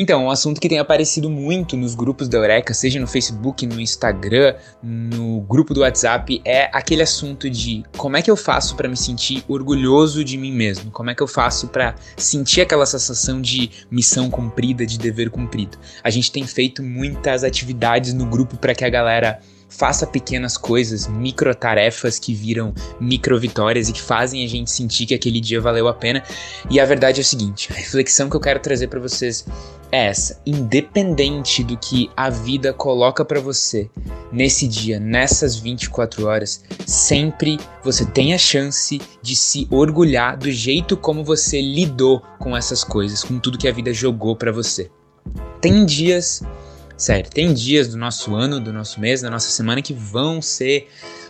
Então, um assunto que tem aparecido muito nos grupos da Eureka, seja no Facebook, no Instagram, no grupo do WhatsApp, é aquele assunto de como é que eu faço para me sentir orgulhoso de mim mesmo? Como é que eu faço para sentir aquela sensação de missão cumprida, de dever cumprido? A gente tem feito muitas atividades no grupo para que a galera faça pequenas coisas, micro tarefas que viram micro vitórias e que fazem a gente sentir que aquele dia valeu a pena. E a verdade é o seguinte, a reflexão que eu quero trazer para vocês é essa: independente do que a vida coloca para você nesse dia, nessas 24 horas, sempre você tem a chance de se orgulhar do jeito como você lidou com essas coisas, com tudo que a vida jogou para você. Tem dias Sério, tem dias do nosso ano, do nosso mês, da nossa semana que vão ser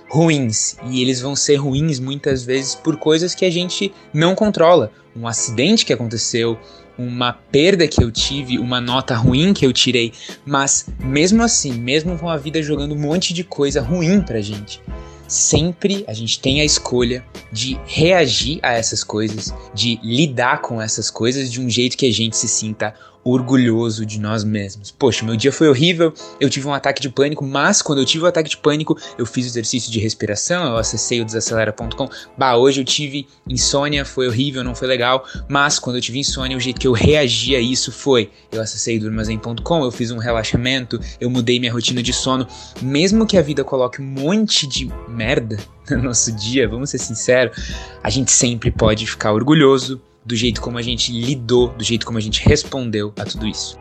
ruins. E eles vão ser ruins muitas vezes por coisas que a gente não controla. Um acidente que aconteceu, uma perda que eu tive, uma nota ruim que eu tirei. Mas mesmo assim, mesmo com a vida jogando um monte de coisa ruim pra gente, sempre a gente tem a escolha de reagir a essas coisas, de lidar com essas coisas de um jeito que a gente se sinta orgulhoso de nós mesmos. Poxa, meu dia foi horrível, eu tive um ataque de pânico, mas quando eu tive o um ataque de pânico, eu fiz exercício de respiração, eu acessei o desacelera.com. Bah, hoje eu tive insônia, foi horrível, não foi legal, mas quando eu tive insônia, o jeito que eu reagi a isso foi: eu acessei durmazen.com, eu fiz um relaxamento, eu mudei minha rotina de sono. Mesmo que a vida coloque um monte de merda no nosso dia, vamos ser sinceros, a gente sempre pode ficar orgulhoso do jeito como a gente lidou, do jeito como a gente respondeu a tudo isso.